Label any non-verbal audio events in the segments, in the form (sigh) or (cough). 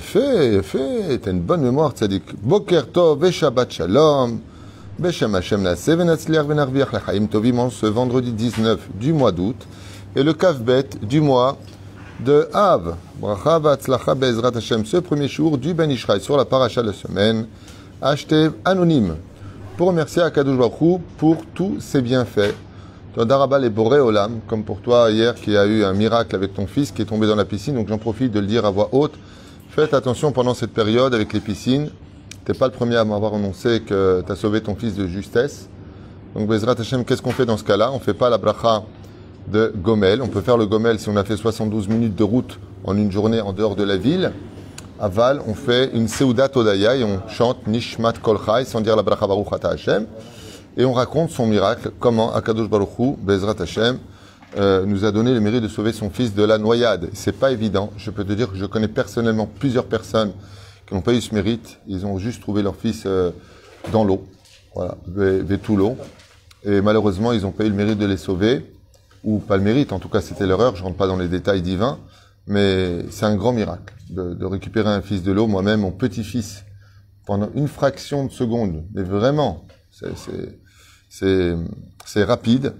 Fait, fait, t'as une bonne mémoire, tzadik. Boker Tov et Shabbat Shalom. Beshem Hashem Nasseh Venatzliar Venarviach Lechaim Tovim en ce vendredi 19 du mois d'août et le Kavbet du mois de Av. Bracha Vatzlacha Bezrat Hashem, ce premier jour du Ben Ishraï sur la paracha de la semaine. Achetez anonyme pour remercier Akadosh Baruch pour tous ses bienfaits Darabal et Boré Olam, comme pour toi hier qui a eu un miracle avec ton fils qui est tombé dans la piscine, donc j'en profite de le dire à voix haute. Faites attention pendant cette période avec les piscines. T'es pas le premier à m'avoir annoncé que tu as sauvé ton fils de justesse. Donc Bezrat Hashem, qu'est-ce qu'on fait dans ce cas-là? On fait pas la bracha de Gomel. On peut faire le Gomel si on a fait 72 minutes de route en une journée en dehors de la ville. À Val, on fait une Seudat Odaya et on chante Nishmat Kol Chai sans dire la bracha Baruch Hashem et on raconte son miracle, comment Akadosh Baruch Hu, Bezrat Hashem, euh, nous a donné le mérite de sauver son fils de la noyade. C'est pas évident. Je peux te dire que je connais personnellement plusieurs personnes qui n'ont pas eu ce mérite. Ils ont juste trouvé leur fils euh, dans l'eau, voilà, tout l'eau. Et malheureusement, ils n'ont pas eu le mérite de les sauver, ou pas le mérite. En tout cas, c'était l'erreur. Je rentre pas dans les détails divins, mais c'est un grand miracle de, de récupérer un fils de l'eau. Moi-même, mon petit-fils, pendant une fraction de seconde, mais vraiment, c'est c'est rapide.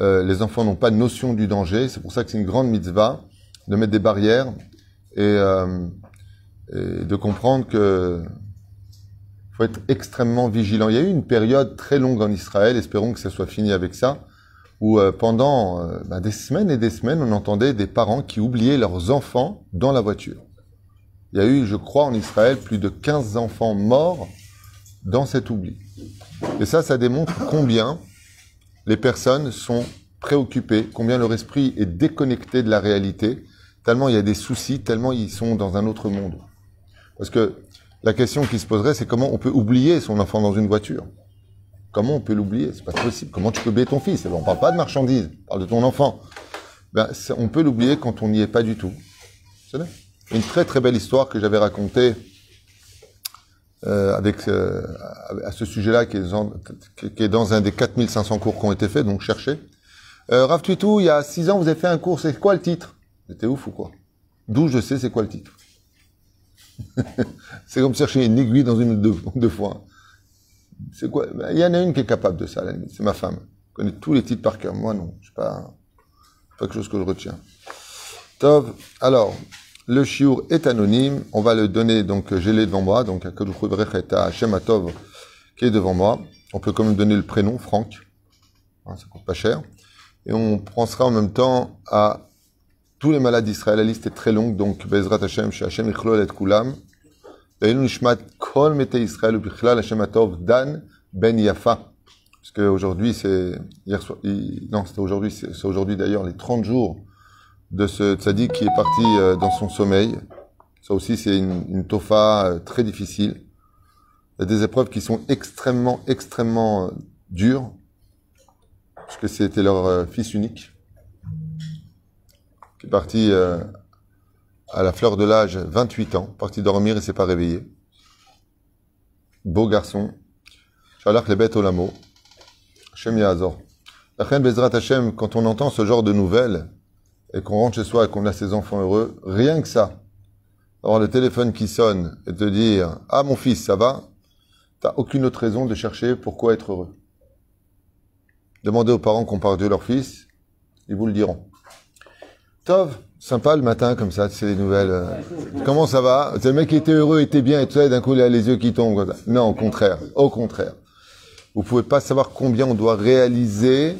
Euh, les enfants n'ont pas de notion du danger. C'est pour ça que c'est une grande mitzvah de mettre des barrières et, euh, et de comprendre que faut être extrêmement vigilant. Il y a eu une période très longue en Israël, espérons que ça soit fini avec ça, où euh, pendant bah, des semaines et des semaines, on entendait des parents qui oubliaient leurs enfants dans la voiture. Il y a eu, je crois, en Israël, plus de 15 enfants morts dans cet oubli. Et ça, ça démontre combien les personnes sont préoccupées, combien leur esprit est déconnecté de la réalité, tellement il y a des soucis, tellement ils sont dans un autre monde. Parce que la question qui se poserait, c'est comment on peut oublier son enfant dans une voiture? Comment on peut l'oublier? C'est pas possible. Comment tu peux oublier ton fils? On parle pas de marchandises, on parle de ton enfant. Ben, on peut l'oublier quand on n'y est pas du tout. C'est une très très belle histoire que j'avais racontée euh, avec euh, à ce sujet-là qui, est dans un des 4500 cours qui ont été faits, donc cherchez. Euh, Rav Tuitou, il y a six ans, vous avez fait un cours, c'est quoi le titre? C'était ouf ou quoi? D'où je sais c'est quoi le titre (laughs) C'est comme chercher une aiguille dans une deux, (laughs) deux fois. C'est quoi? Ben, Il y en a une qui est capable de ça, c'est ma femme. Elle connaît tous les titres par cœur. Moi, non. C'est pas, pas quelque chose que je retiens. Tov. Alors, le chiour est anonyme. On va le donner, donc, je l'ai devant moi. Donc, à Shematov, qui est devant moi. On peut quand même donner le prénom, Franck. Hein, ça coûte pas cher. Et on pensera en même temps à tous les malades d'Israël. La liste est très longue. Donc, Bezrat Hashem, Hashem Ichlol et Kulam. Nishmat Kol Mete Israël, Bichlal Hashem Atov, Dan Ben Yafa. Parce qu'aujourd'hui, c'est, hier soir, non, c'était aujourd'hui, c'est aujourd'hui d'ailleurs les 30 jours de ce tzaddik qui est parti euh, dans son sommeil. Ça aussi, c'est une, une tofa euh, très difficile. Il y a des épreuves qui sont extrêmement, extrêmement euh, dures, parce que c'était leur fils unique, qui est parti à la fleur de l'âge, 28 ans, parti dormir et s'est pas réveillé. Beau garçon. Shalach les bêtes au lamo. Hashem Yazor. La Bezrat Hashem, quand on entend ce genre de nouvelles, et qu'on rentre chez soi et qu'on a ses enfants heureux, rien que ça, avoir le téléphone qui sonne et te dire Ah mon fils, ça va T'as aucune autre raison de chercher pourquoi être heureux. Demandez aux parents qu'on parle de leur fils, ils vous le diront. Tov, sympa le matin comme ça, c'est les nouvelles. Euh. Comment ça va? C'est le mec qui était heureux, était bien et tout ça, et d'un coup il a les yeux qui tombent. Non, au contraire, au contraire. Vous pouvez pas savoir combien on doit réaliser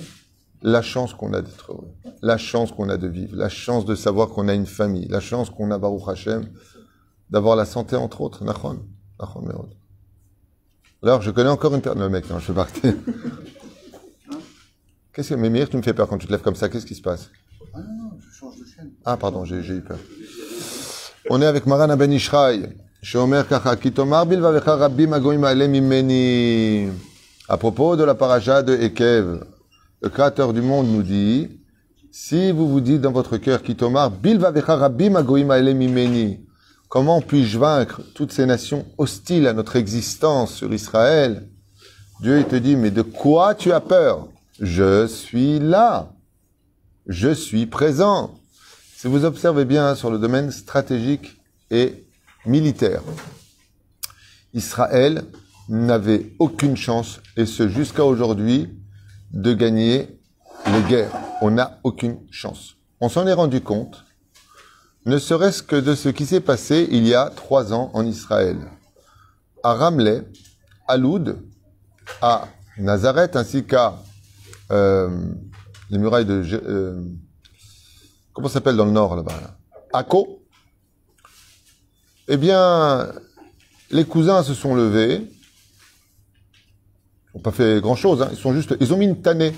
la chance qu'on a d'être heureux, la chance qu'on a de vivre, la chance de savoir qu'on a une famille, la chance qu'on a, Baruch Hashem, d'avoir la santé, entre autres. Nachon. Nachon Alors, je connais encore une personne. Le mec, non, je fais partir. (laughs) Qu'est-ce que, Mémir, tu me fais peur quand tu te lèves comme ça. Qu'est-ce qui se passe? Ah non, non, je change de chaîne. Ah, pardon, j'ai eu peur. On est avec Maran Ben Ishraï. À propos de la paracha de Ekev, le Créateur du monde nous dit, si vous vous dites dans votre cœur, Kitomar, comment puis-je vaincre toutes ces nations hostiles à notre existence sur Israël? Dieu il te dit, mais de quoi tu as peur? Je suis là. Je suis présent. Si vous observez bien sur le domaine stratégique et militaire, Israël n'avait aucune chance, et ce jusqu'à aujourd'hui, de gagner les guerres. On n'a aucune chance. On s'en est rendu compte, ne serait-ce que de ce qui s'est passé il y a trois ans en Israël. À Ramleh, à Loud, à Nazareth, ainsi qu'à euh, les murailles de... Euh, comment s'appelle dans le nord là-bas là? Eh bien, les cousins se sont levés. Ils n'ont pas fait grand-chose. hein. Ils sont juste, ils ont mis une tannée.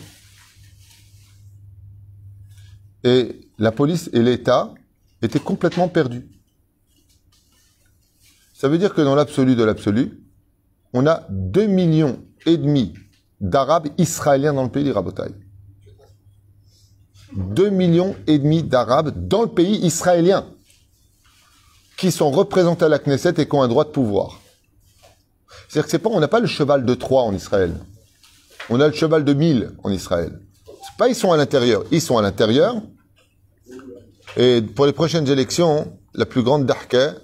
Et la police et l'État étaient complètement perdus. Ça veut dire que dans l'absolu de l'absolu, on a 2 millions et demi d'Arabes israéliens dans le pays des Rabotailles. 2 millions et demi d'Arabes dans le pays israélien qui sont représentés à la Knesset et qui ont un droit de pouvoir. C'est-à-dire que c'est pas, on n'a pas le cheval de Troie en Israël. On a le cheval de Mille en Israël. C'est pas ils sont à l'intérieur, ils sont à l'intérieur. Et pour les prochaines élections, la plus grande darka,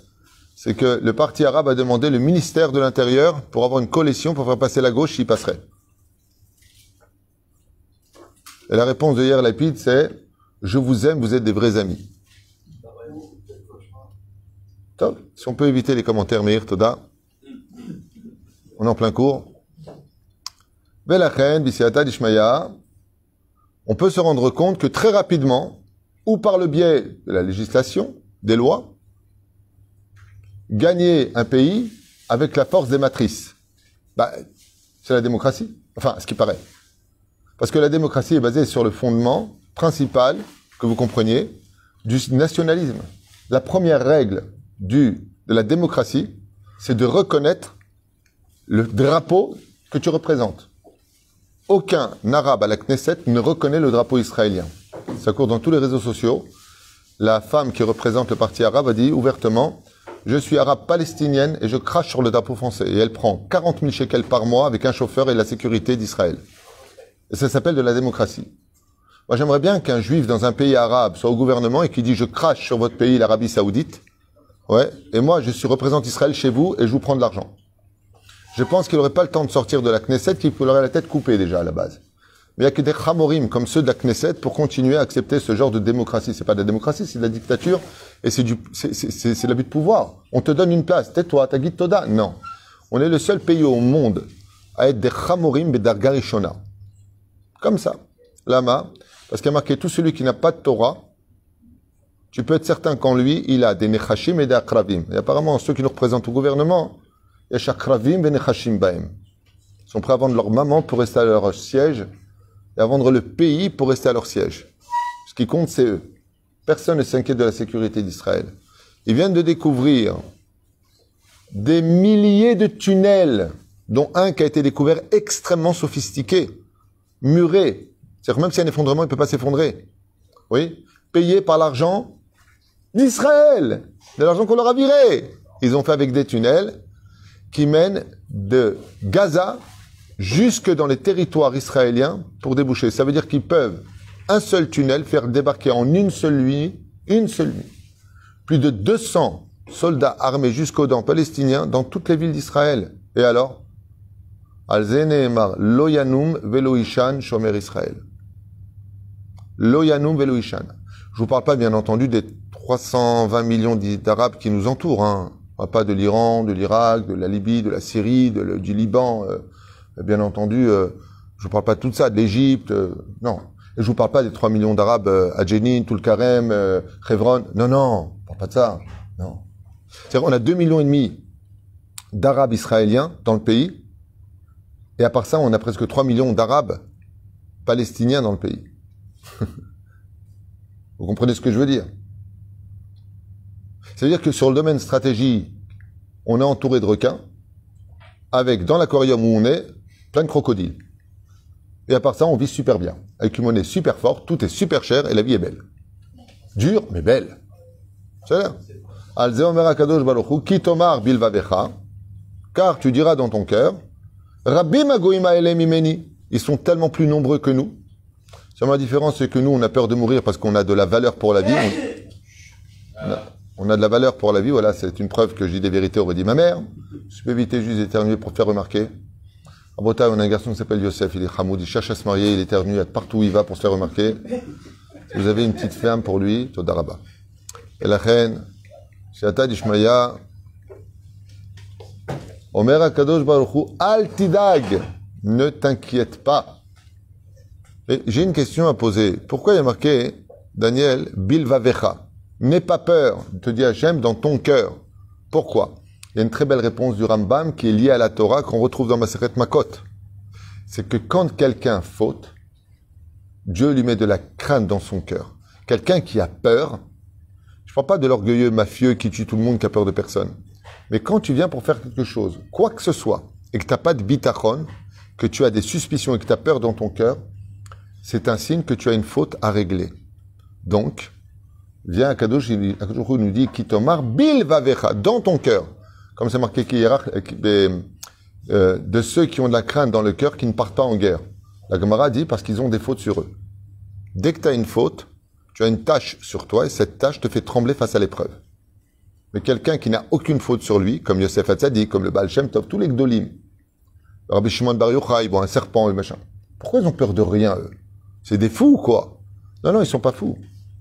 c'est que le parti arabe a demandé le ministère de l'Intérieur pour avoir une coalition pour faire passer la gauche s'il passerait. Et la réponse de hier Lapide, c'est Je vous aime, vous êtes des vrais amis. Top. Si on peut éviter les commentaires, Meir, Toda. On est en plein cours. Velachen, Bisiata, Dishmaya. On peut se rendre compte que très rapidement, ou par le biais de la législation, des lois, gagner un pays avec la force des matrices. Bah, c'est la démocratie. Enfin, ce qui paraît. Parce que la démocratie est basée sur le fondement principal, que vous compreniez, du nationalisme. La première règle de la démocratie, c'est de reconnaître le drapeau que tu représentes. Aucun arabe à la Knesset ne reconnaît le drapeau israélien. Ça court dans tous les réseaux sociaux. La femme qui représente le parti arabe a dit ouvertement Je suis arabe palestinienne et je crache sur le drapeau français. Et elle prend 40 000 shekels par mois avec un chauffeur et la sécurité d'Israël. Et ça s'appelle de la démocratie. Moi, j'aimerais bien qu'un juif dans un pays arabe soit au gouvernement et qui dit je crache sur votre pays, l'Arabie Saoudite. Ouais. Et moi, je suis représente Israël chez vous et je vous prends de l'argent. Je pense qu'il n'aurait pas le temps de sortir de la Knesset, qu'il aurait la tête coupée déjà à la base. Mais il n'y a que des chamorim comme ceux de la Knesset pour continuer à accepter ce genre de démocratie. C'est pas de la démocratie, c'est de la dictature et c'est du, c'est, l'abus de pouvoir. On te donne une place. Tais-toi, t'as guide Toda. Non. On est le seul pays au monde à être des chamorim bedarga rishona. Comme ça. Lama. Parce qu'il y a marqué tout celui qui n'a pas de Torah, tu peux être certain qu'en lui, il a des nechashim et des akravim. Et apparemment, ceux qui nous représentent au gouvernement, Ils sont prêts à vendre leur maman pour rester à leur siège et à vendre le pays pour rester à leur siège. Ce qui compte, c'est eux. Personne ne s'inquiète de la sécurité d'Israël. Ils viennent de découvrir des milliers de tunnels, dont un qui a été découvert extrêmement sophistiqué, muré. C'est-à-dire même s'il y a un effondrement, il ne peut pas s'effondrer. Oui? Payé par l'argent d'Israël, de l'argent qu'on leur a viré. Ils ont fait avec des tunnels qui mènent de Gaza jusque dans les territoires israéliens pour déboucher. Ça veut dire qu'ils peuvent un seul tunnel faire débarquer en une seule nuit, une seule nuit, plus de 200 soldats armés jusqu'aux dents palestiniens dans toutes les villes d'Israël. Et alors? Al-Zeneemar, Loyanum Veloishan Shomer Israël. Loyanum Veloishan. Je vous parle pas, bien entendu, des 320 millions d'Arabes qui nous entourent. Hein. Pas de l'Iran, de l'Irak, de la Libye, de la Syrie, du Liban. Euh, bien entendu, euh, je vous parle pas de tout ça, de l'Égypte. Euh, non. Et je vous parle pas des 3 millions d'Arabes à Jenin, tout le Hebron. Non, non, je parle pas de ça. Non. C'est-à-dire on a 2 millions et demi d'Arabes israéliens dans le pays. Et à part ça, on a presque 3 millions d'Arabes palestiniens dans le pays. (laughs) Vous comprenez ce que je veux dire? C'est-à-dire que sur le domaine stratégie, on est entouré de requins, avec dans l'aquarium où on est, plein de crocodiles. Et à part ça, on vit super bien, avec une monnaie super forte, tout est super cher et la vie est belle. Dure, mais belle. C'est là. Car tu diras dans ton cœur, Rabbi Ils sont tellement plus nombreux que nous. Seulement la différence, c'est que nous, on a peur de mourir parce qu'on a de la valeur pour la vie. (laughs) on a de la valeur pour la vie, voilà, c'est une preuve que je dis des vérités, aurait dit ma mère. Je peux éviter juste d'éternuer pour faire remarquer. À Bretagne, on a un garçon qui s'appelle Youssef, il est Hamoud, il cherche à se marier, il éternue partout où il va pour se faire remarquer. Vous avez une petite femme pour lui, Todaraba. Et la reine, Shiata d'Ishmaya, Omer Akadosh Baruchu, Altidag, ne t'inquiète pas. J'ai une question à poser. Pourquoi il y a marqué, Daniel, Bilvavecha? N'aie pas peur, te dit Hachem, dans ton cœur. Pourquoi? Il y a une très belle réponse du Rambam qui est liée à la Torah qu'on retrouve dans Maseret Makot. C'est que quand quelqu'un faute, Dieu lui met de la crainte dans son cœur. Quelqu'un qui a peur, je ne parle pas de l'orgueilleux mafieux qui tue tout le monde, qui a peur de personne. Mais quand tu viens pour faire quelque chose, quoi que ce soit, et que tu n'as pas de bitachon, que tu as des suspicions et que tu as peur dans ton cœur, c'est un signe que tu as une faute à régler. Donc, viens à Kadosh, il nous dit, Kitomar bil vavecha, dans ton cœur. Comme c'est marqué euh, de ceux qui ont de la crainte dans le cœur qui ne partent pas en guerre. La Gemara dit parce qu'ils ont des fautes sur eux. Dès que tu as une faute, tu as une tâche sur toi et cette tâche te fait trembler face à l'épreuve. Mais quelqu'un qui n'a aucune faute sur lui, comme Yosef Hatzadi, comme le Baal Shem Tov, tous les Gdolim, le Rabbi Shimon Bar Yochai, bon, un serpent et machin. Pourquoi ils ont peur de rien, eux? C'est des fous, quoi. Non, non, ils sont pas fous.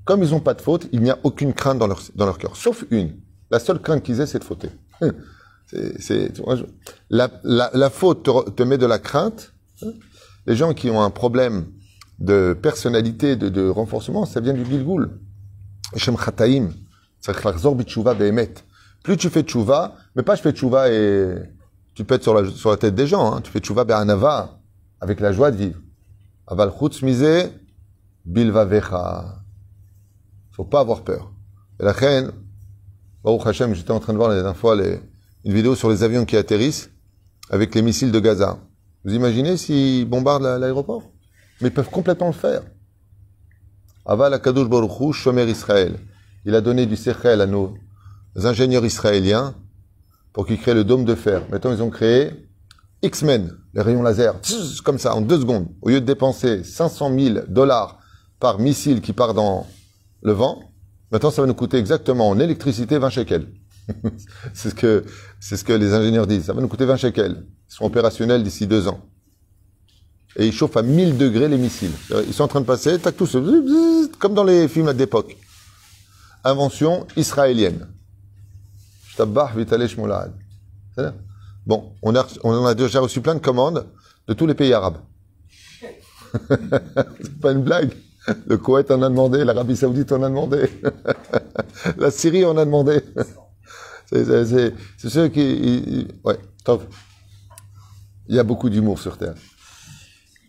Comme ils n'ont pas de faute, il n'y a aucune crainte dans leur, dans leur cœur. Sauf une. La seule crainte qu'ils aient, c'est de fauter. (laughs) C'est, la, la, faute te, met de la crainte. Les gens qui ont un problème de personnalité, de, renforcement, ça vient du Gilgoul. Shem Chataim. Plus tu fais tchouva, mais pas je fais tchouva et tu pètes sur la, sur la tête des gens. Hein. Tu fais tchouva be'anava, avec la joie de vivre. Aval chutz mise, bilva vecha. Faut pas avoir peur. Et la reine, Baruch Hashem, j'étais en train de voir la dernière fois une vidéo sur les avions qui atterrissent avec les missiles de Gaza. Vous imaginez s'ils bombardent l'aéroport? Mais ils peuvent complètement le faire. Aval Akadosh Baruch Shomer Israël il a donné du Sechel à nos ingénieurs israéliens pour qu'ils créent le dôme de fer. Maintenant, ils ont créé X-Men, les rayons laser, comme ça, en deux secondes. Au lieu de dépenser 500 000 dollars par missile qui part dans le vent, maintenant, ça va nous coûter exactement en électricité 20 shekels. (laughs) c'est ce que, les ingénieurs disent. Ça va nous coûter 20 shekels. Ils seront opérationnels d'ici deux ans. Et ils chauffent à 1000 degrés les missiles. Ils sont en train de passer, tac, tous, comme dans les films d'époque invention israélienne. Bon, on a, on a déjà reçu plein de commandes de tous les pays arabes. (laughs) C'est pas une blague. (laughs) Le Koweït en a demandé, l'Arabie Saoudite en a demandé, (laughs) la Syrie en a demandé. (laughs) C'est ceux qui. Ouais, top. Il y a beaucoup d'humour sur Terre.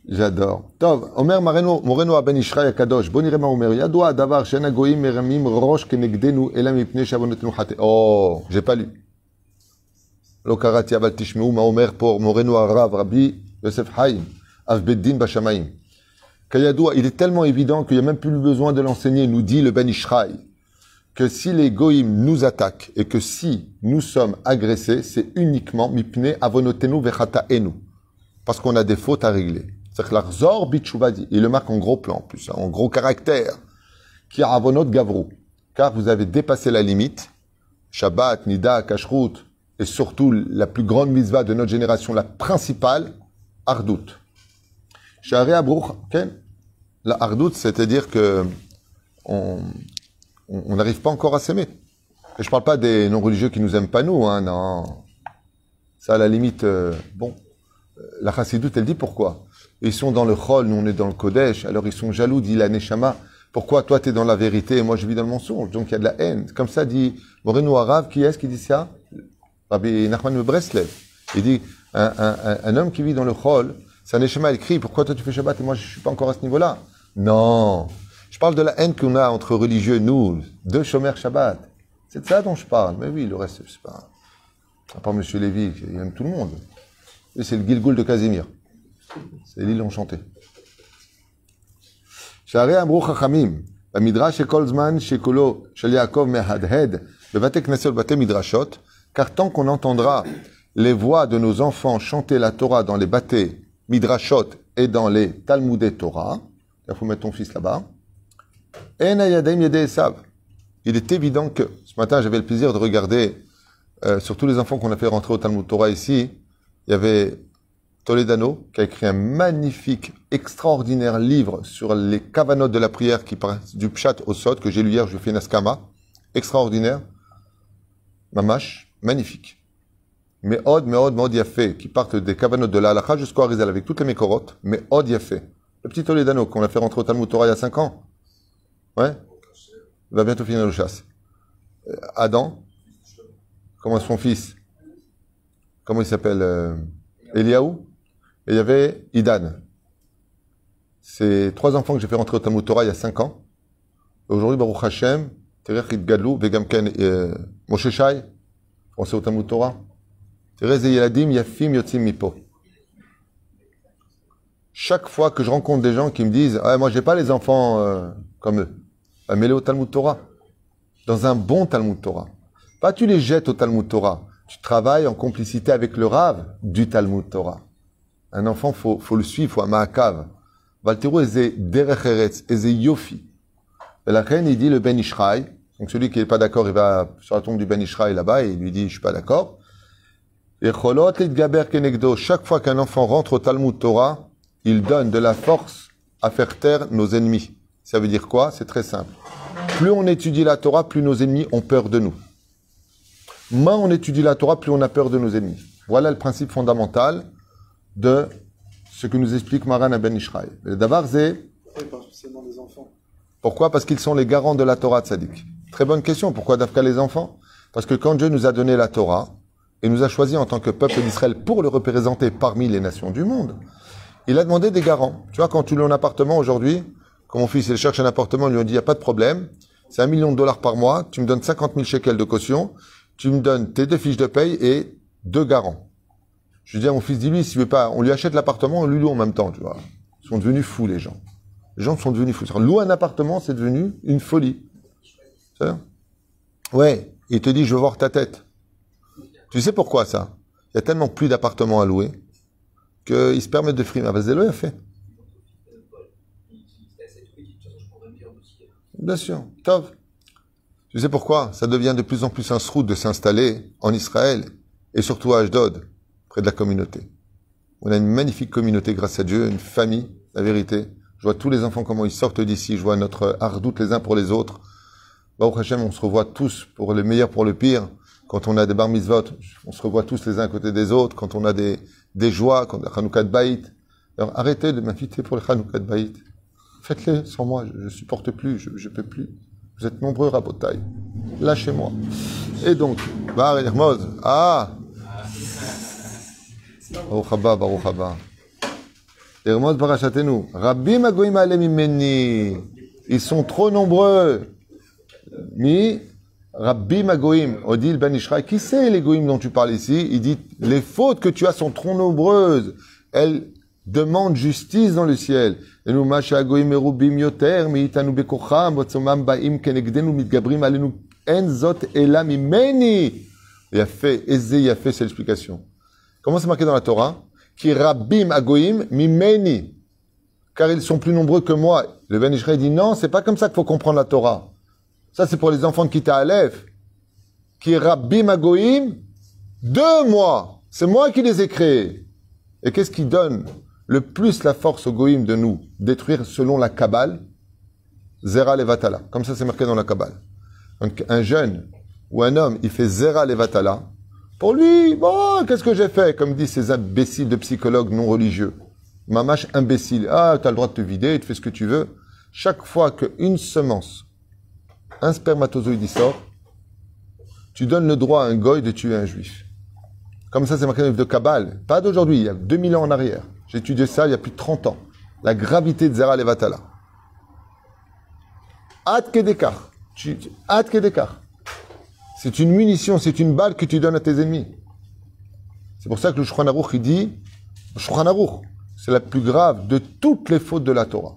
J'adore. Tov, Omer Moreno Aben Ishraï Akadosh, bon irema Omer, Yadoua Davar, Shena Meramim Rosh Kenegdenu, Elam Ipne Shavonetenu Hate. Oh, j'ai pas lu. Tishmeu ma Omer pour Moreno Arav, Rabbi Yosef Haïm, Avbeddin Bashamaim. Kayadoua, il est tellement évident qu'il n'y a même plus besoin de l'enseigner, nous dit le Ben Ishraï, que si les Goïm nous attaquent et que si nous sommes agressés, c'est uniquement Mipne Avonotenu Vechata Enu. Parce qu'on a des fautes à régler. C'est-à-dire il le marque en gros plan, en plus, hein, en gros caractère. Qui avonot gavrou. Car vous avez dépassé la limite. Shabbat, Nida, Kashrut, et surtout la plus grande mitzvah de notre génération, la principale, Ardout. Shari la Ardout, c'est-à-dire que on n'arrive pas encore à s'aimer. Et je parle pas des non-religieux qui nous aiment pas nous, hein, non. Ça, à la limite, euh, bon. Euh, la Chassidoute, elle dit pourquoi? Ils sont dans le Chol, nous on est dans le Kodesh, alors ils sont jaloux, dit la Neshama. Pourquoi toi tu es dans la vérité et moi je vis dans le mensonge? Donc il y a de la haine. Comme ça dit Moreno Arav, qui est-ce qui dit ça? Rabbi Nachman Breslev. Il dit un, un, un, homme qui vit dans le Chol, sa Neshama elle crie Pourquoi toi tu fais Shabbat et moi je suis pas encore à ce niveau-là Non Je parle de la haine qu'on a entre religieux, nous, deux chômeurs Shabbat. C'est de ça dont je parle. Mais oui, le reste, c'est pas. À part M. Lévy, il aime tout le monde. Et c'est le Gilgoul de Casimir. C'est l'île enchantée. שערי אמרו חכמים, במדרש שכל זמן שקולו של יעקב מהדהד בבתי כנסת ובבתי מדרשות, car tant qu'on entendra les voix de nos enfants chanter la Torah dans les bâtés midrashot et dans les talmudés Torah, il faut mettre ton fils là-bas, il est évident que ce matin, j'avais le plaisir de regarder euh, sur tous les enfants qu'on a fait rentrer au Talmud Torah ici. Il y avait Toledano qui a écrit un magnifique, extraordinaire livre sur les cavanotes de la prière qui passe du Pshat au Sot que j'ai lu hier. Je fait une askama. Extraordinaire. Mamash, magnifique. Mais Od, mais Od, mais Od fait, qui partent des cavanotes de la halakha jusqu'au Harizal avec toutes les mécorotes. Mais Od fait. Le petit Toledano qu'on a fait rentrer au Talmud Torah il y a 5 ans. Ouais. Il va bientôt finir le chasse. Euh, Adam, comment son fils? Comment il s'appelle euh, Eliaou? Et il y avait Idan. C'est trois enfants que j'ai fait rentrer au Talmud Torah il y a 5 ans. Aujourd'hui, Baruch Hashem, Terech Gadlou, Vegamken, euh, Moshe Shai, on sait au Talmud Torah. Chaque fois que je rencontre des gens qui me disent ah, Moi, j'ai pas les enfants euh, comme eux, bah, mets-les au Talmud Torah. Dans un bon Talmud Torah. Pas tu les jettes au Talmud Torah. Tu travailles en complicité avec le Rav du Talmud Torah. Un enfant, faut, faut le suivre, faut ma'akav. Valtero eze derech eretz, eze yofi. Et la reine, il dit le Ben Ishraï. Donc celui qui n'est pas d'accord, il va sur la tombe du Ben Ishraï là-bas et il lui dit je suis pas d'accord. Chaque fois qu'un enfant rentre au Talmud Torah, il donne de la force à faire taire nos ennemis. Ça veut dire quoi? C'est très simple. Plus on étudie la Torah, plus nos ennemis ont peur de nous. Moins on étudie la Torah, plus on a peur de nos ennemis. Voilà le principe fondamental de ce que nous explique Maran Ben Ishraï. Le Davar Zé. Pourquoi? Parce qu'ils sont les garants de la Torah Tzadik. Très bonne question. Pourquoi Dafka les enfants? Parce que quand Dieu nous a donné la Torah et nous a choisi en tant que peuple d'Israël pour le représenter parmi les nations du monde, il a demandé des garants. Tu vois, quand tu loues un appartement aujourd'hui, quand mon fils il cherche un appartement, il lui a dit il n'y a pas de problème, c'est un million de dollars par mois, tu me donnes 50 000 shekels de caution, tu me donnes tes deux fiches de paye et deux garants. Je dis à mon fils, dis-lui, s'il veut pas, on lui achète l'appartement, on lui loue en même temps, tu vois. Ils sont devenus fous, les gens. Les gens sont devenus fous. Louer un appartement, c'est devenu une folie. Ouais. Il te dit, je veux voir ta tête. Tu sais pourquoi ça? Il y a tellement plus d'appartements à louer qu'ils se permettent de frimer. Ah, le a fait. Bien sûr. Tov. Tu sais pourquoi? Ça devient de plus en plus un de s'installer en Israël et surtout à Ashdod, près de la communauté. On a une magnifique communauté grâce à Dieu, une famille, la vérité. Je vois tous les enfants comment ils sortent d'ici, je vois notre hardoute les uns pour les autres. Baruch Hashem, on se revoit tous pour le meilleur, pour le pire. Quand on a des bar mitzvot, on se revoit tous les uns à côté des autres. Quand on a des, des joies, quand on a Hanoukat Baït. Alors arrêtez de m'inviter pour le Hanoukat Baït. Faites-les sans moi, je, ne supporte plus, je, ne peux plus. Vous êtes nombreux, Rabotai. Lâchez-moi. Et donc, Bar Ah Baruch haba, Baruch haba. Hermod parachatenu. Rabbi Magoim Meni. Ils sont trop nombreux. Mi Rabbi Magoim, Odile Ben Ishraï, qui c'est les dont tu parles ici? Il dit, les fautes que tu as sont trop nombreuses. Elles demandent justice dans le ciel. Il a fait, Eze, il a fait, c'est l'explication. Comment c'est marqué dans la Torah? Qui Rabbim Agoim Mimeni. Car ils sont plus nombreux que moi. Le Ben Ishraï dit, non, c'est pas comme ça qu'il faut comprendre la Torah. Ça, c'est pour les enfants de Kita Aleph. Qui Rabbi Magoïm, deux mois. C'est moi qui les ai créés. Et qu'est-ce qui donne le plus la force au Goïm de nous détruire selon la Kabbale? Zera Levatala. Comme ça, c'est marqué dans la Kabbale. Donc, un jeune ou un homme, il fait Zera Levatala. Pour lui, bon, qu'est-ce que j'ai fait? Comme disent ces imbéciles de psychologues non religieux. Mamache imbécile. Ah, tu as le droit de te vider, tu fais ce que tu veux. Chaque fois qu'une semence un spermatozoïde sort, tu donnes le droit à un goy de tuer un juif. Comme ça, c'est marqué dans de Kabbal. Pas d'aujourd'hui, il y a 2000 ans en arrière. J'ai étudié ça il y a plus de 30 ans. La gravité de Zera Levatala. Kedekar. Kedekar. C'est une munition, c'est une balle que tu donnes à tes ennemis. C'est pour ça que le Shulchan Aruch, il dit, le c'est la plus grave de toutes les fautes de la Torah.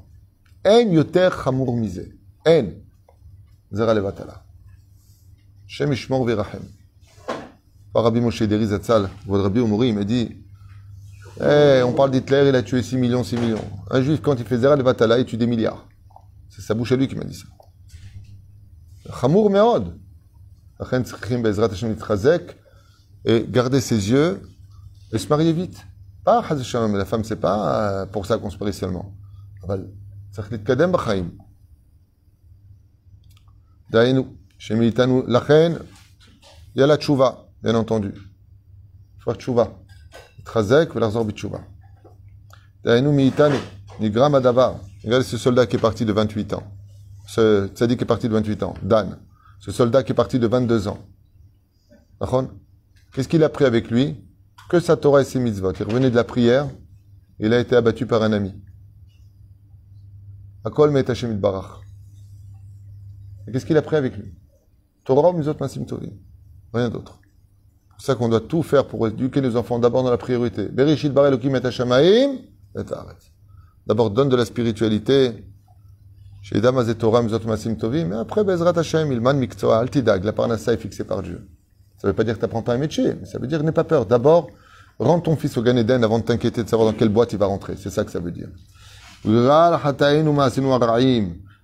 En yoter chamur En. Zera Levatala. Shem Ishmor Virachem. Par Rabbi Moshe Deri Zatzal, votre Rabbi Omourim, il dit eh, on parle d'Hitler, il a tué 6 millions, 6 millions. Un juif, quand il fait Zera Levatala, il tue des milliards. C'est sa bouche à lui qui m'a dit ça. Chamour Meod. Et garder ses yeux et se marier vite. Pas la femme, c'est pas euh, pour ça qu'on se marie seulement. Daïnou, Shemilitanu Lachen, il y a la tchouva, bien entendu. Soit tchouva. Trazek, Velazor Bitchouva. Daïnou Militanu, Nigram Adavar. Regardez ce soldat qui est parti de 28 ans. Ce tzaddik qui est parti de 28 ans, Dan. Ce soldat qui est parti de 22 ans. Qu'est-ce qu'il a pris avec lui? Que sa Torah et ses mitzvot. Il revenait de la prière, il a été abattu par un ami. Akol Metashemit Barach. Et qu'est-ce qu'il a pris avec lui? Torah mitzvot masim tovim. Rien d'autre. C'est pour ça qu'on doit tout faire pour éduquer nos enfants d'abord dans la priorité. Bereshit bar Elokim et Hashamaim et D'abord, donne de la spiritualité. Chez Damazet Torah, Mzot Masim Tovim. Mais après, Bezrat Hashem, Ilman Miktoa, Altidag, la parnassa est fixée par Dieu. Ça ne veut pas dire que tu n'apprends pas un métier, mais ça veut dire n'aie pas peur. D'abord, rends ton fils au Gan Eden avant de t'inquiéter de savoir dans quelle boîte il va rentrer. C'est ça que ça veut dire.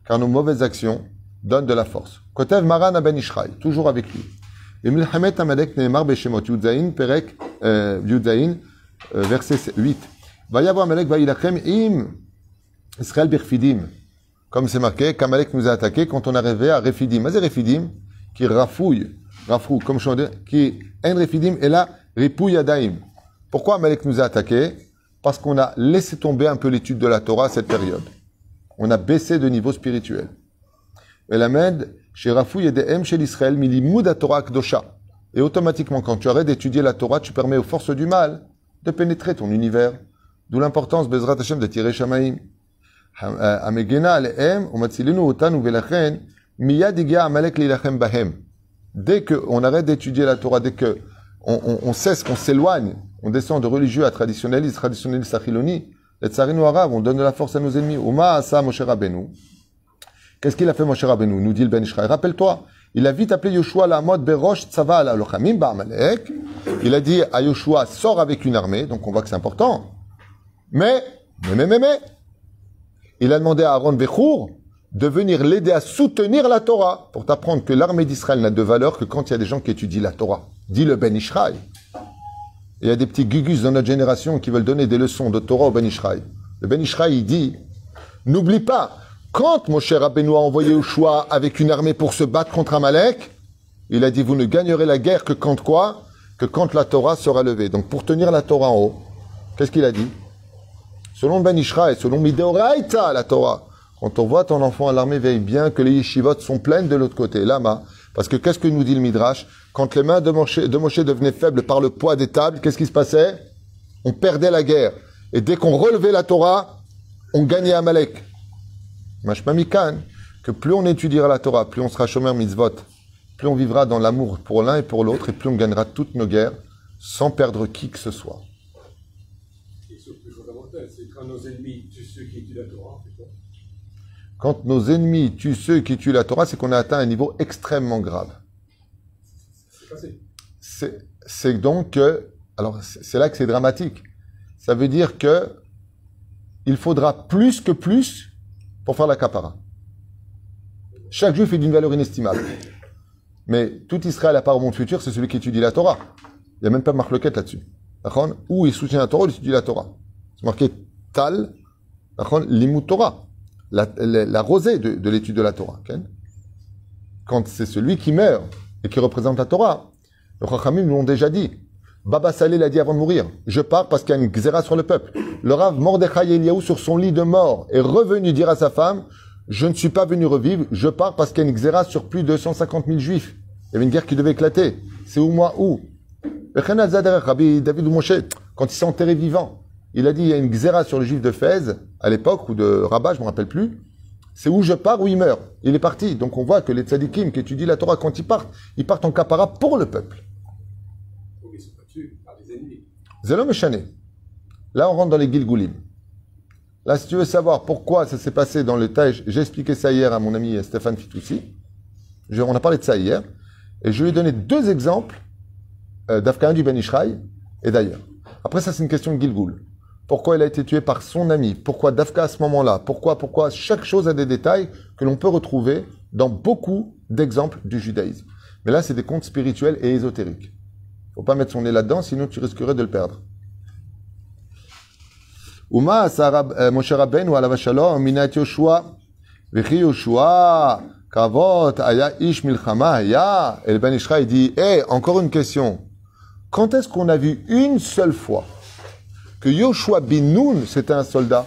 Car nos mauvaises actions donnent de la force. Kotev Maran Ben Ishraï, toujours avec lui. Emilhamet Amalek Neemar Beshemot, Yudzaïn, Perek, euh, Yudzaïn, euh, verset 8. Vayavo Amalek Vailachem Im Israël Birfidim. Comme c'est marqué, qu'Amalek nous a attaqué quand on arrivait à Refidim. Mais Refidim qui rafouille, rafou, comme je dis, qui un Refidim et là, Ripouille Adaim. Pourquoi Amalek nous a attaqué? Parce qu'on a laissé tomber un peu l'étude de la Torah à cette période. On a baissé de niveau spirituel. Et automatiquement, quand tu arrêtes d'étudier la Torah, tu permets aux forces du mal de pénétrer ton univers. D'où l'importance, Bezrat Hashem, de tirer Shamaim. Dès qu'on arrête d'étudier la Torah, dès qu'on on, on cesse, qu'on s'éloigne, on descend de religieux à traditionnaliste, traditionnaliste à chiloni, les tsarinu arabes, on donne de la force à nos ennemis. Oma asa Qu'est-ce qu'il a fait Moshe Rabbeinu? Nous dit le Ben Ishraï. Rappelle-toi, il a vite appelé Yoshua la mode Berosh Tzava ala Lochamim Ba'amalek. Il a dit à Yoshua, sors avec une armée, donc on voit que c'est important. Mais, mais, mais, mais, mais, il a demandé à Aaron Bechour de venir l'aider à soutenir la Torah pour t'apprendre que l'armée d'Israël n'a de valeur que quand il y a des gens qui étudient la Torah. Dit le Ben Ishraï. Il y a des petits gugus dans notre génération qui veulent donner des leçons de Torah au Ben Ishraï. Le Ben Ishraï, il dit, n'oublie pas, quand mon cher Rabbeinu a envoyé choix avec une armée pour se battre contre Amalek, il a dit, vous ne gagnerez la guerre que quand quoi? Que quand la Torah sera levée. Donc pour tenir la Torah en haut, qu'est-ce qu'il a dit? Selon Ben Ishraï, selon Mideoraita, la Torah, quand on voit ton enfant à l'armée, veille bien que les yeshivot sont pleines de l'autre côté, lama. Parce que qu'est-ce que nous dit le Midrash? Quand les mains de Moshe, de Moshe devenaient faibles par le poids des tables, qu'est-ce qui se passait? On perdait la guerre. Et dès qu'on relevait la Torah, on gagnait Amalek. Mashmamikan, que plus on étudiera la Torah, plus on sera chômeur mitzvot, plus on vivra dans l'amour pour l'un et pour l'autre, et plus on gagnera toutes nos guerres sans perdre qui que ce soit. quand nos ennemis tuent ceux qui étudient la Torah, c'est quoi? Quand nos ennemis tuent ceux qui tuent la Torah, c'est qu'on a atteint un niveau extrêmement grave. C'est donc que, alors c'est là que c'est dramatique. Ça veut dire que il faudra plus que plus pour faire la capara. Chaque juif est d'une valeur inestimable. Mais tout Israël à part au monde futur, c'est celui qui étudie la Torah. Il n'y a même pas marloquette là-dessus. Ou il soutient la Torah, il étudie la Torah. C'est marqué Tal, Limut Torah. La, la- rosée de, de l'étude de la Torah. Quand c'est celui qui meurt et qui représente la Torah, les Chachamim nous l'ont déjà dit. Baba Salé l'a dit avant de mourir. Je pars parce qu'il y a une xéra sur le peuple. Le Rav Mordechai Eliaou, sur son lit de mort, est revenu dire à sa femme, je ne suis pas venu revivre, je pars parce qu'il y a une xéra sur plus de 150 000 juifs. Il y avait une guerre qui devait éclater. C'est où? Moi où David quand il s'est enterré vivant, il a dit, il y a une xéra sur les juifs de Fès, à l'époque, ou de Rabat, je me rappelle plus. C'est où je pars, où il meurt? Il est parti. Donc on voit que les tzadikim qui étudient la Torah, quand ils partent, ils partent en capara pour le peuple. Donc ils sont pas tués par les Zélo Meshane. Là, on rentre dans les Gilgoulim. Là, si tu veux savoir pourquoi ça s'est passé dans le Taïch, j'ai expliqué ça hier à mon ami Stéphane Fitoussi. Je- on a parlé de ça hier. Et je lui ai donné deux exemples euh, d'Afghan du Ben Ishraï et d'ailleurs. Après, ça, c'est une question de Gilgoul. Pourquoi il a été tué par son ami? Pourquoi Dafka à ce moment-là? Pourquoi Pourquoi Chaque chose a des détails que l'on peut retrouver dans beaucoup d'exemples du judaïsme? Mais là, c'est des contes spirituels et ésotériques. Faut pas mettre son nez là-dedans, sinon tu risquerais de le perdre. Uma euh, Moshe Rabbeinu alav shalom minat Yoshua v'chi Yoshua kavot aya ish milchama aya et le Ben Ishra dit eh encore une question quand est-ce qu'on a vu une seule fois que Yoshua bin Nun c'était un soldat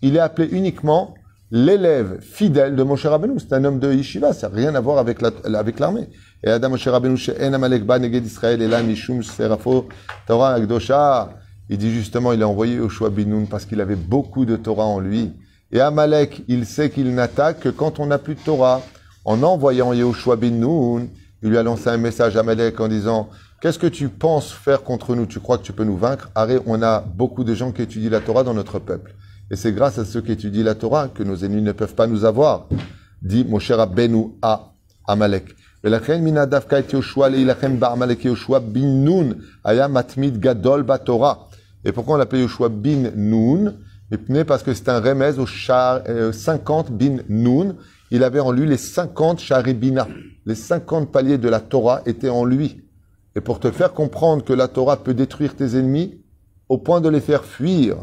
il est appelé uniquement l'élève fidèle de Moshe Rabbeinu c'est un homme de yeshiva ça n'a rien à voir avec la- avec l'armée et Adam Moshe Rabbeinu she'en amalek ba neged Israël et là serafo Torah akdosha il dit justement, il a envoyé Yoshua bin Nun parce qu'il avait beaucoup de Torah en lui. Et Amalek, il sait qu'il n'attaque que quand on n'a plus de Torah. En envoyant Yoshua bin Nun, il lui a lancé un message à Amalek en disant Qu'est-ce que tu penses faire contre nous? Tu crois que tu peux nous vaincre? Arrête, on a beaucoup de gens qui étudient la Torah dans notre peuple. Et c'est grâce à ceux qui étudient la Torah que nos ennemis ne peuvent pas nous avoir. Dit Moshe Rabbeinu à Amalek. ולכן מן הדווקא את יהושע להילחם בעמלק יהושע בן נון היה מתמיד גדול בתורה. Et pourquoi on l'appelait Yoshua bin Nun Mais Parce que c'est un remèze au char, euh, 50 bin Nun. Il avait en lui les 50 charibina. Les 50 paliers de la Torah étaient en lui. Et pour te faire comprendre que la Torah peut détruire tes ennemis, au point de les faire fuir,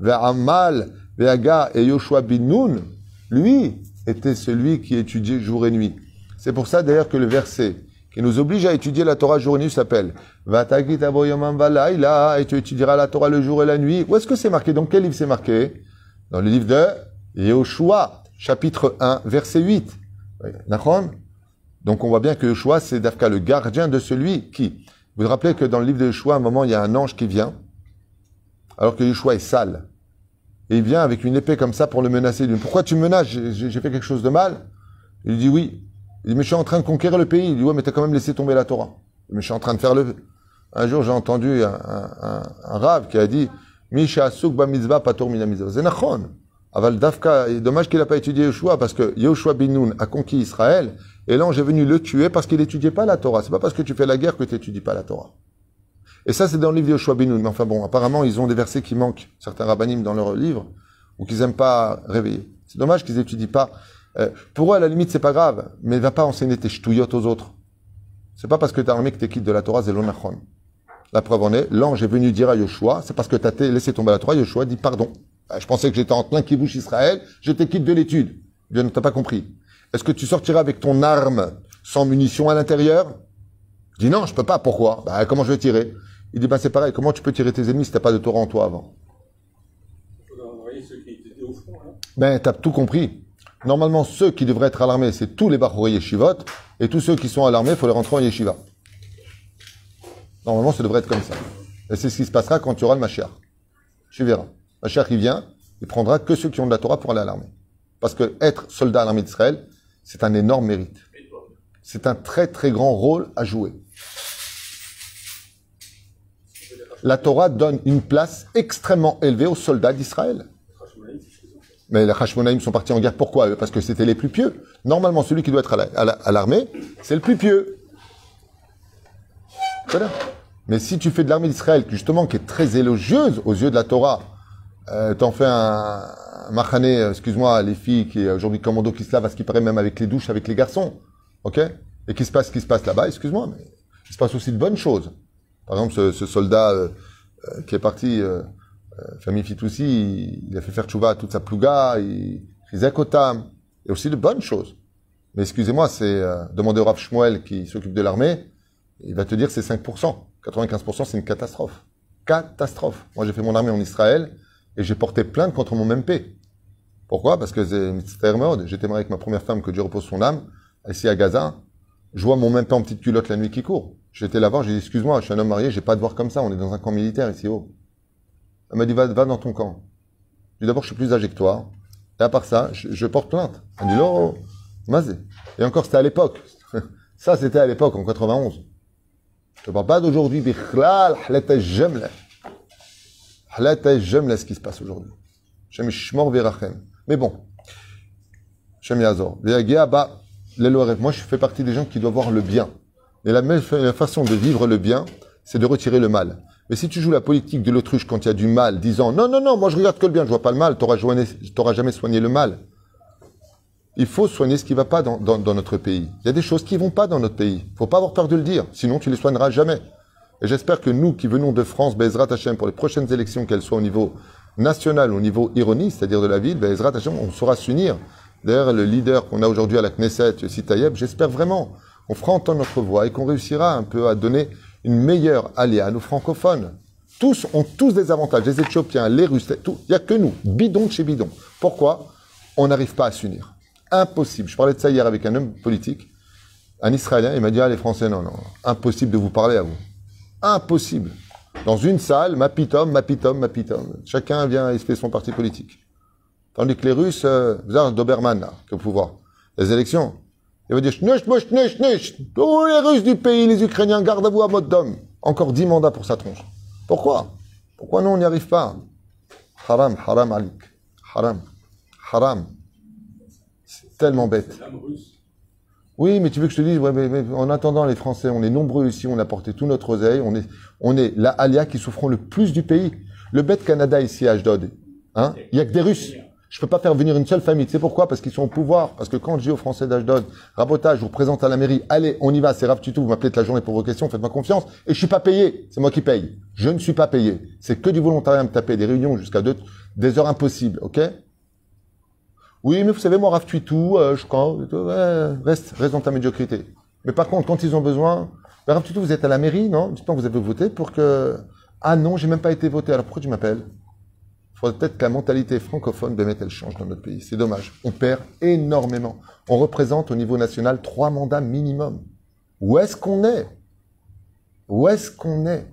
vers Amal, Veaga et Yoshua bin Nun, lui était celui qui étudiait jour et nuit. C'est pour ça d'ailleurs que le verset qui nous oblige à étudier la Torah jour et nuit s'appelle Vatagit valaila et tu étudieras la Torah le jour et la nuit. Où est-ce que c'est marqué? Dans quel livre c'est marqué? Dans le livre de Yehoshua, chapitre 1, verset 8. Oui, Nachon? Donc on voit bien que Yehoshua, c'est Dafka, le gardien de celui qui. Vous vous rappelez que dans le livre de Yehoshua, à un moment, il y a un ange qui vient, alors que Yehoshua est sale. Et il vient avec une épée comme ça pour le menacer. Il dit, Pourquoi tu me menaces? J'ai fait quelque chose de mal Il dit oui. Il dit, mais je suis en train de conquérir le pays. Il dit, ouais, mais t'as quand même laissé tomber la Torah. Mais je suis en train de faire le... Un jour, j'ai entendu un, un, rave qui a dit, Misha asuk mitzvah patur mina mitzvah. Aval Dafka, dommage qu'il n'a pas étudié Yoshua, parce que Yoshua bin Nun a conquis Israël, et l'ange est venu le tuer parce qu'il n'étudiait pas la Torah. C'est pas parce que tu fais la guerre que tu n'étudies pas la Torah. Et ça, c'est dans le livre de Yoshua bin Nun. Mais enfin bon, apparemment, ils ont des versets qui manquent, certains rabbinim dans leur livre, ou qu'ils aiment pas réveiller. C'est dommage qu'ils étudient pas. Euh, pour eux, à la limite, c'est pas grave, mais va pas enseigner tes ch'touillottes aux autres. C'est pas parce que t'as armé que t'es quitte de la Torah, c'est l'onachon. La preuve en est, l'ange est venu dire à Yoshua, c'est parce que t'as laissé tomber la Torah, Yoshua dit pardon. Ah, Je pensais que j'étais en plein kibouche Israël, je t'ai quitte de l'étude. Bien, ne t'as pas compris. Est-ce que tu sortiras avec ton arme sans munition à l'intérieur? Dit non, je peux pas. Pourquoi? Bah, comment je vais tirer? Il dit, bah, c'est pareil. Comment tu peux tirer tes ennemis si t'as pas de Torah en toi avant? Il faudra envoyer ceux qui étaient au front, là. Ben, t'as tout compris. Normalement, ceux qui devraient être à l'armée, c'est tous les Bachouri Yeshivot, et tous ceux qui sont à l'armée, il faut les rentrer en Yeshiva. Normalement, ça devrait être comme ça. Et c'est ce qui se passera quand tu auras le Mashiach. Tu verras. Mashiach, il vient, il prendra que ceux qui ont de la Torah pour aller à l'armée. Parce que être soldat à l'armée d'Israël, c'est un énorme mérite. C'est un très très grand rôle à jouer. La Torah donne une place extrêmement élevée aux soldats d'Israël. Mais les Hashmonaïm sont partis en guerre. Pourquoi? Parce que c'était les plus pieux. Normalement, celui qui doit être à la- à la- à l'armée, c'est le plus pieux. Voilà. Mais si tu fais de l'armée d'Israël, justement, qui est très élogieuse aux yeux de la Torah, euh, t'en fais un, machané, euh, excuse-moi, les filles qui est aujourd'hui commando qui se lave à ce qui paraît même avec les douches, avec les garçons. OK? Et qui se passe qui se passe là-bas, excuse-moi, mais il se passe aussi de bonnes choses. Par exemple, ce, ce soldat euh, euh, qui est parti, euh, euh, famille Fitoussi, il, il a fait faire tchouva à toute sa plouga, il faisait kotam. Il y a aussi de bonnes choses. Mais excusez-moi, c'est euh, demander au Rav Shmuel qui s'occupe de l'armée, il va te dire c'est 5%. 95% c'est une catastrophe. Catastrophe. Moi j'ai fait mon armée en Israël et j'ai porté plainte contre mon MP. Pourquoi? Parce que. J'étais marié avec ma première femme, que Dieu repose son âme, ici à Gaza. Je vois mon MP en petite culotte la nuit qui court. J'étais là-bas, j'ai dit excuse-moi, je suis un homme marié, j'ai pas de voir comme ça, on est dans un camp militaire ici haut. Elle m'a dit va, va dans ton camp. Je dis d'abord je suis plus âgé que toi. Et à part ça, je, je porte plainte. Elle dit oh, mazé. Et encore c'était à l'époque. (laughs) Ça c'était à l'époque en 91. Je parle pas d'aujourd'hui, bichlal, halata jemla. Halata jemla, ce qui se passe aujourd'hui. Shem shmor verachem. Mais bon. Shem yazor. Moi, je fais partie des gens qui doivent voir le bien. Et la la façon de vivre le bien, c'est de retirer le mal. Mais si tu joues la politique de l'autruche quand il y a du mal, disant non, non, non, moi je regarde que le bien, je vois pas le mal, t'auras t'auras jamais soigné le mal. il faut soigner ce qui va pas dans, notre pays. Il y a des choses qui vont pas dans notre pays. Faut pas avoir peur de le dire, sinon tu les soigneras jamais. Et j'espère que nous qui venons de France, Bezrat Hashem, pour les prochaines élections, qu'elles soient au niveau national au niveau ironie, c'est-à-dire de la ville, Bezrat Hashem, on saura s'unir. D'ailleurs, le leader qu'on a aujourd'hui à la Knesset, Yossi Tayeb, j'espère vraiment qu'on fera entendre notre voix et qu'on réussira un peu à donner une meilleure alliée à nos francophones. Tous ont tous des avantages, les Éthiopiens, les Russes, tout. Il n'y a que nous, bidon chez bidon. Pourquoi? On n'arrive pas à s'unir. Impossible. Je parlais de ça hier avec un homme politique, un Israélien, il m'a dit, ah, les Français, non, non, impossible de vous parler à vous. Impossible. Dans une salle, ma pitom, ma pitom, ma pitom. Chacun vient et se fait son parti politique. Tandis que les Russes, euh, vous avez un Doberman, là, qui est au pouvoir. Les élections, il va dire, schnush, mosh, schnush, schnush. Tous les Russes du pays, les Ukrainiens, gardez vous à mode d'homme. Encore dix mandats pour sa tronche. Pourquoi? Pourquoi nous, on n'y arrive pas? Haram, haram, alik. Haram. Haram. C'est tellement bête. Oui, mais tu veux que je te dise, ouais, mais, mais en attendant, les Français, on est nombreux ici, on a porté tout notre oseille, on est, on est la alia qui souffront le plus du pays. Le bête Canada ici à Ashdod, hein, il y a que des Russes. Je peux pas faire venir une seule famille. Tu sais pourquoi? Parce qu'ils sont au pouvoir. Parce que quand je dis aux Français d'Ashdod, rabotage, je vous présente à la mairie, allez, on y va, c'est Rav vous m'appelez toute la journée pour vos questions, faites-moi confiance, et je suis pas payé, c'est moi qui paye. Je ne suis pas payé. C'est que du volontariat à me taper, des réunions jusqu'à des heures impossibles, ok? Oui, mais vous savez, moi, Rav Tuitou, euh, je crois, ouais, reste, reste dans ta médiocrité. Mais par contre, quand ils ont besoin, Tuitou, vous êtes à la mairie, non? Dites-moi, vous avez voté pour que... Ah non, j'ai même pas été voté, alors pourquoi tu m'appelles? Il faudrait peut-être que la mentalité francophone, ben, elle change dans notre pays. C'est dommage. On perd énormément. On représente au niveau national trois mandats minimum. Où est-ce qu'on est? Où est-ce qu'on est?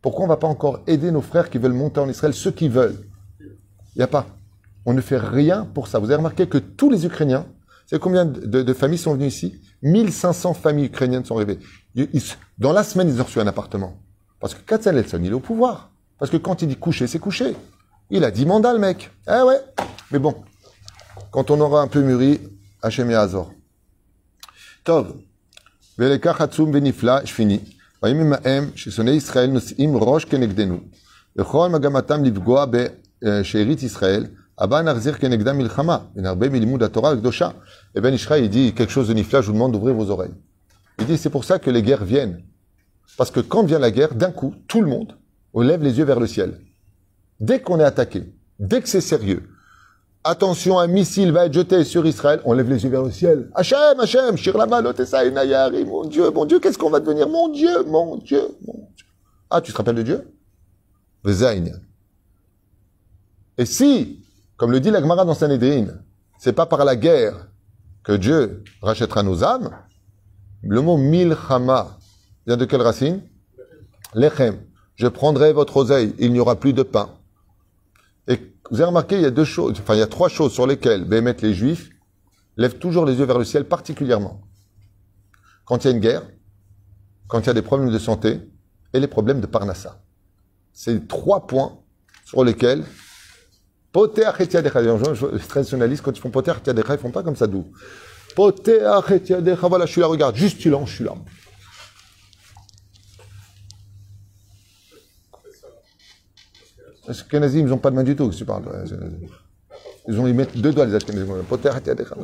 Pourquoi on va pas encore aider nos frères qui veulent monter en Israël, ceux qui veulent? Il n'y a pas. On ne fait rien pour ça. Vous avez remarqué que tous les Ukrainiens, c'est combien de, de- de familles sont venues ici? 1500 familles ukrainiennes sont arrivées. Dans la semaine, ils ont reçu un appartement. Parce que Katsanelson, il est au pouvoir. Parce que quand il dit coucher, c'est coucher. Il a 10 mandats, le mec. Eh ouais. Mais bon, quand on aura un peu mûri, Hachem et Azor. Tov. ולקח עצום ונפלא, שפיני, בימים ההם ששונאי ישראל נושאים ראש כנגדנו, וכל מגמתם לפגוע בשארית ישראל, הבא נחזיר כנגדם מלחמה, ונרבה מלימוד התורה הקדושה. Et Ben Ishraï, il dit quelque chose de nifla, je vous demande d'ouvrir vos oreilles. Il dit, c'est pour ça que les guerres viennent. Parce que quand vient la guerre, d'un coup, tout le monde, on lève les yeux vers le ciel. Dès qu'on est attaqué, dès que c'est sérieux, attention, un missile va être jeté sur Israël, on lève les yeux vers le ciel. Hachem, Hachem, Shirlama, Lotessa, Inayari, mon Dieu, mon Dieu, qu'est-ce qu'on va devenir? Mon Dieu, mon Dieu, mon Dieu. Ah, tu te rappelles de Dieu? Et si, comme le dit la Gemara dans Sanhedrin, c'est pas par la guerre que Dieu rachètera nos âmes, le mot milchama vient de quelle racine? Lechem. Je prendrai votre oseille, il n'y aura plus de pain. Et vous avez remarqué, il y a deux choses, enfin, il y a trois choses sur lesquelles Béhémet, les Juifs, lèvent toujours les yeux vers le ciel, particulièrement. Quand il y a une guerre, quand il y a des problèmes de santé, et les problèmes de Parnassa. C'est trois points sur lesquels Poter Chetiadecha. Les traditionnalistes, quand ils font Poter Chetiadecha, ils font pas comme ça d'où. Poter Chetiadecha. Voilà, je suis là, regarde, juste tu là, je suis là. Les Ashkenazim, ils n'ont pas de main du tout, que tu parles. ouais, c'est- Ils ont, ils mettent deux doigts, les Ashkenazim. Poter Chetiadecha.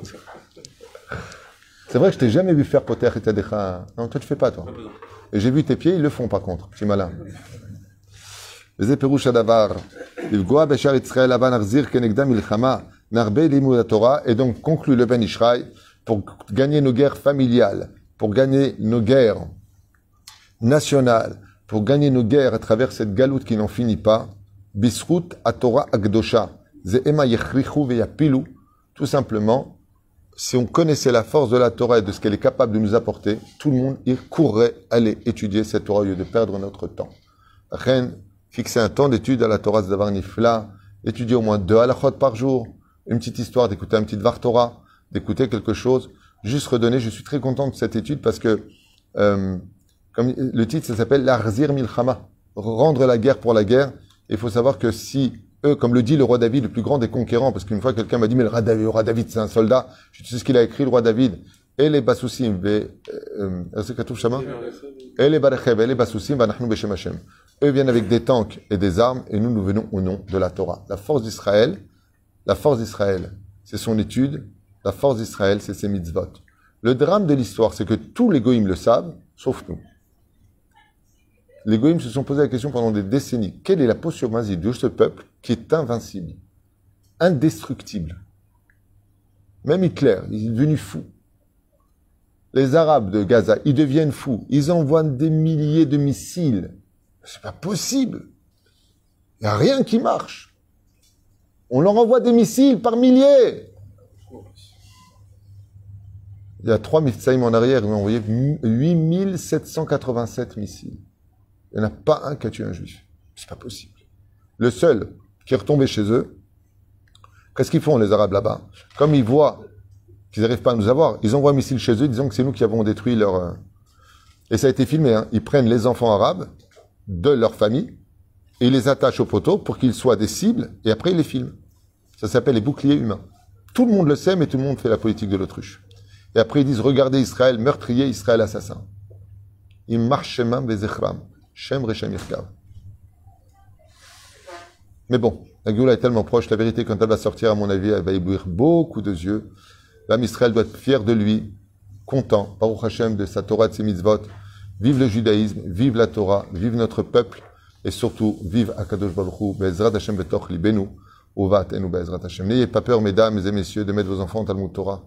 C'est vrai que je t'ai jamais vu faire Poter Chetiadecha. Non, toi, tu fais pas, toi. Et j'ai vu tes pieds, ils le font, par contre. Petit malin. וזה פירוש הדבר. לפגוע בשאר ישראל הבא נחזיר כנגדם מלחמה, נרבה לימוד התורה, et donc conclut le Ben Ishraï, pour gagner nos guerres familiales, pour gagner nos guerres nationales, pour gagner nos guerres à travers cette galoute qui n'en finit pas, bisrut à Torah akdosha, ze'ema yechrichu veyapilu, tout simplement, si on connaissait la force de la Torah et de ce qu'elle est capable de nous apporter, tout le monde y courrait aller étudier cette Torah au lieu de perdre notre temps. Reine, fixer un temps d'étude à la Torah d'Avar Nifla, étudier au moins deux halachot par jour, une petite histoire, d'écouter un petit Dvar Torah, d'écouter quelque chose, juste redonner. Je suis très content de cette étude parce que, euh, comme le titre, ça s'appelle l'Arzir Milchama, rendre la guerre pour la guerre. Il faut savoir que si eux, comme le dit le roi David, le plus grand des conquérants, parce qu'une fois quelqu'un m'a dit, mais le roi David, c'est un soldat. Je sais ce qu'il a écrit, le roi David. Et les Basousim? Et les Barechev, et les Basousim. Eux viennent avec des tanks et des armes, et nous, nous venons au nom de la Torah. La force d'Israël, la force d'Israël, c'est son étude, La force d'Israël, c'est ses mitzvot. Le drame de l'histoire, c'est que tous les goïms le savent, sauf nous. Les goïms se sont posé la question pendant des décennies. Quelle est la posture de ce peuple qui est invincible, indestructible? Même Hitler, il est devenu fou. Les Arabes de Gaza, ils deviennent fous. Ils envoient des milliers de missiles. C'est pas possible. Il n'y a rien qui marche. On leur envoie des missiles par milliers. Il y a trois missiles en arrière, ils ont envoyé 8787 missiles. Il n'y en a pas un qui a tué un juif. C'est pas possible. Le seul qui est retombé chez eux, qu'est-ce qu'ils font les Arabes là-bas? Comme ils voient qu'ils n'arrivent pas à nous avoir, ils envoient un missile chez eux disant que c'est nous qui avons détruit leur... Euh, et ça a été filmé, hein. ils prennent les enfants arabes de leur famille et ils les attachent au poteau pour qu'ils soient des cibles et après ils les filment. Ça s'appelle les boucliers humains. Tout le monde le sait, mais tout le monde fait la politique de l'autruche. Et après, ils disent, regardez Israël meurtrier, Israël assassin. Im marchemam vezechram. Shem Mais bon, la Géoula est tellement proche. La vérité, quand elle va sortir, à mon avis, elle va éblouir beaucoup de yeux. L'âme Israël doit être fier de lui, content, Baruch Hashem, de sa Torah, de ses mitzvot. Vive le judaïsme, vive la Torah, vive notre peuple, et surtout, vive Akadosh Baruch Hu, Be'ezrat Hashem Betoch Libenu, Uvat Enu Be'ezrat Hashem. N'ayez pas peur, mesdames et messieurs, de mettre vos enfants en Talmud Torah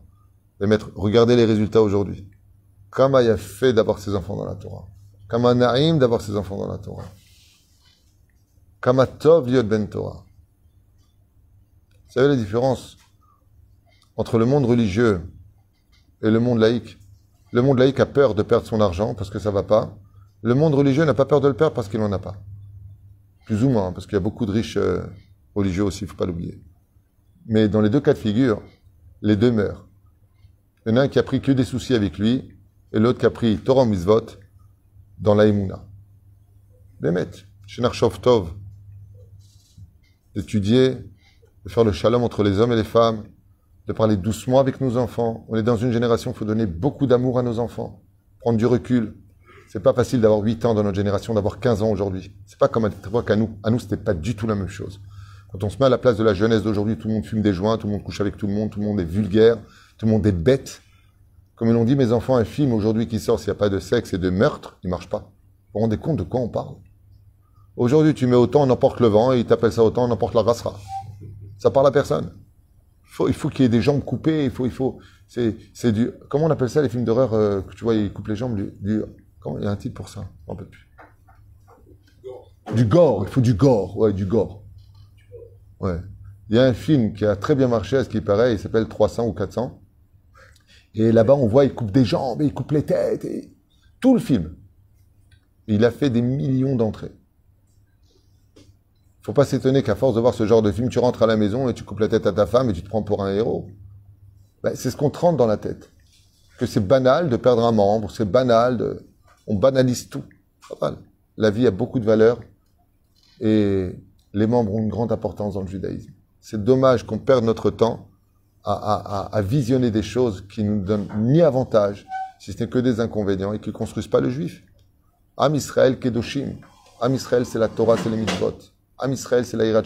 mettre, regardez les résultats aujourd'hui. Il a fait d'avoir ses enfants dans la Torah. Comme un naïm d'avoir ses enfants dans la Torah. Comme tov liot ben Torah. Vous savez la différence entre le monde religieux et le monde laïque? Le monde laïque a peur de perdre son argent parce que ça va pas. Le monde religieux n'a pas peur de le perdre parce qu'il n'en a pas. Plus ou moins, parce qu'il y a beaucoup de riches euh, religieux aussi, il faut pas l'oublier. Mais dans les deux cas de figure, les deux meurent. Il y en a un qui a pris que des soucis avec lui, et l'autre qui a pris Torah Mizvot dans la Emouna. Bémet, Shenarshov Tov, d'étudier, de faire le shalom entre les hommes et les femmes, de parler doucement avec nos enfants. On est dans une génération, il faut donner beaucoup d'amour à nos enfants, prendre du recul. C'est pas facile d'avoir 8 ans dans notre génération, d'avoir 15 ans aujourd'hui. C'est pas comme à l'époque à nous. À nous, c'était pas du tout la même chose. Quand on se met à la place de la jeunesse d'aujourd'hui, tout le monde fume des joints, tout le monde couche avec tout le monde, tout le monde est vulgaire, tout le monde est bête. Comme l'ont dit mes enfants, un film aujourd'hui qui sort s'il n'y a pas de sexe et de meurtre, il marche pas. Vous vous rendez compte de quoi on parle? Aujourd'hui, tu mets autant, on emporte le vent, et ils t'appellent ça autant, on emporte la rassera. Ça parle à personne. Il faut, il faut qu'il y ait des jambes coupées, il faut, il faut, c'est, du, comment on appelle ça les films d'horreur euh, que tu vois, ils coupent les jambes, du, comment, il y a un titre pour ça, on peut plus. Du gore, il faut du gore, ouais, du gore. Ouais. Il y a un film qui a très bien marché, à ce qui paraît, il s'appelle 300 ou 400. Et là-bas, on voit, il coupe des jambes, il coupe les têtes, et tout le film. Il a fait des millions d'entrées. Faut pas s'étonner qu'à force de voir ce genre de film, tu rentres à la maison et tu coupes la tête à ta femme et tu te prends pour un héros. Ben, c'est ce qu'on te rentre dans la tête. Que c'est banal de perdre un membre, c'est banal de... On banalise tout. La vie a beaucoup de valeur et les membres ont une grande importance dans le judaïsme. C'est dommage qu'on perde notre temps à, visionner des choses qui nous donnent ni avantage, si ce n'est que des inconvénients, et qui ne construisent pas le juif. Am Israël Kedoshim. Am Israël, c'est la Torah, c'est les mitzvot. Am Israël, c'est la Hirat.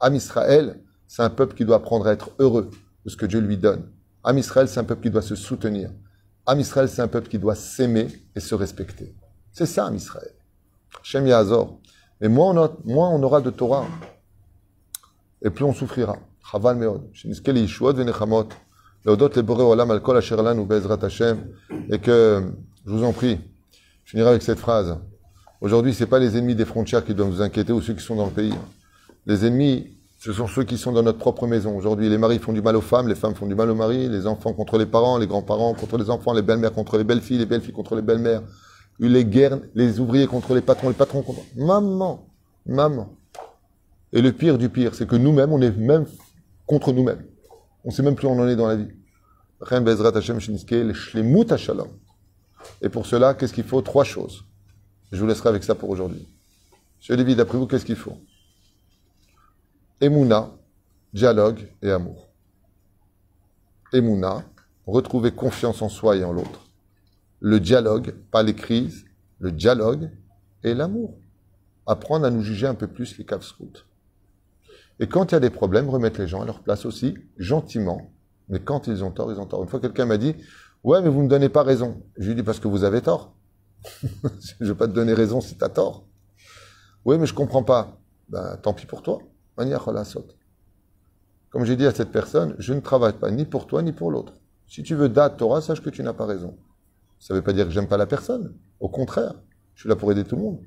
Am Israël, c'est un peuple qui doit apprendre à être heureux de ce que Dieu lui donne. Am Israël, c'est un peuple qui doit se soutenir. Am Israël, c'est un peuple qui doit s'aimer et se respecter. C'est ça, Am Israël. Shem Yazor. Et moins on aura de Torah, et plus on souffrira חבל מאוד, שנזכה לישועות ונחמות, להודות לבורא עולם על כל אשר לנו בעזרת השם, et que, je vous en prie, je finirai avec cette phrase. Aujourd'hui, ce n'est pas les ennemis des frontières qui doivent nous inquiéter ou ceux qui sont dans le pays. Les ennemis, ce sont ceux qui sont dans notre propre maison. Aujourd'hui, les maris font du mal aux femmes, les femmes font du mal aux maris, les enfants contre les parents, les grands-parents contre les enfants, les belles-mères contre les belles-filles, les belles-filles contre les belles-mères, les guerres, les ouvriers contre les patrons, les patrons contre... Maman, maman. Et le pire du pire, c'est que nous-mêmes, on est même contre nous-mêmes. On ne sait même plus où on en est dans la vie. Et pour cela, qu'est-ce qu'il faut? Trois choses. Je vous laisserai avec ça pour aujourd'hui. Monsieur Lévi, d'après vous, qu'est-ce qu'il faut? Emouna, dialogue et amour. Emouna, retrouver confiance en soi et en l'autre. Le dialogue, pas les crises, le dialogue et l'amour. Apprendre à nous juger un peu plus les caves Et quand il y a des problèmes, remettre les gens à leur place aussi, gentiment, Mais quand ils ont tort, ils ont tort. Une fois, quelqu'un m'a dit Ouais, mais vous ne me donnez pas raison. Je lui dit Parce que vous avez tort. (laughs) je ne vais pas te donner raison si tu as tort. Oui, mais je comprends pas. Ben, tant pis pour toi. Comme j'ai dit à cette personne, je ne travaille pas ni pour toi ni pour l'autre. Si tu veux date Torah, sache que tu n'as pas raison. Ça ne veut pas dire que j'aime pas la personne. Au contraire, je suis là pour aider tout le monde.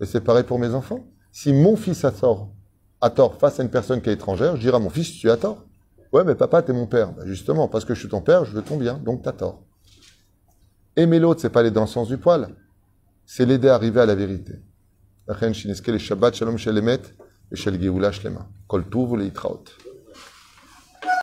Et c'est pareil pour mes enfants. Si mon fils a tort, à tort face à une personne qui est étrangère, je dirais à mon fils, tu as tort. Ouais, mais papa, t'es mon père. Ben justement, parce que je suis ton père, je veux ton bien, donc t'as tort. Aimer l'autre, c'est pas aller dans le sens du poil, c'est l'aider à arriver à la vérité. Shabbat, Shalom, Shelemet, et Shel Geoula, Shlema. Kol Tuv, Leitraot.